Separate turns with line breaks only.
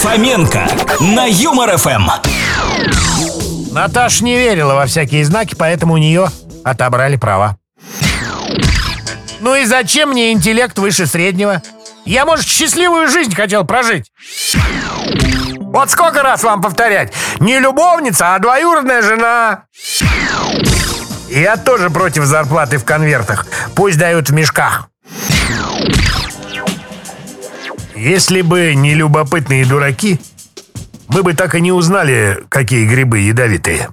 Фоменко на Юмор ФМ.
Наташа не верила во всякие знаки, поэтому у нее отобрали права. Ну и зачем мне интеллект выше среднего? Я, может, счастливую жизнь хотел прожить. Вот сколько раз вам повторять? Не любовница, а двоюродная жена. Я тоже против зарплаты в конвертах. Пусть дают в мешках. Если бы не любопытные дураки, мы бы так и не узнали, какие грибы ядовитые.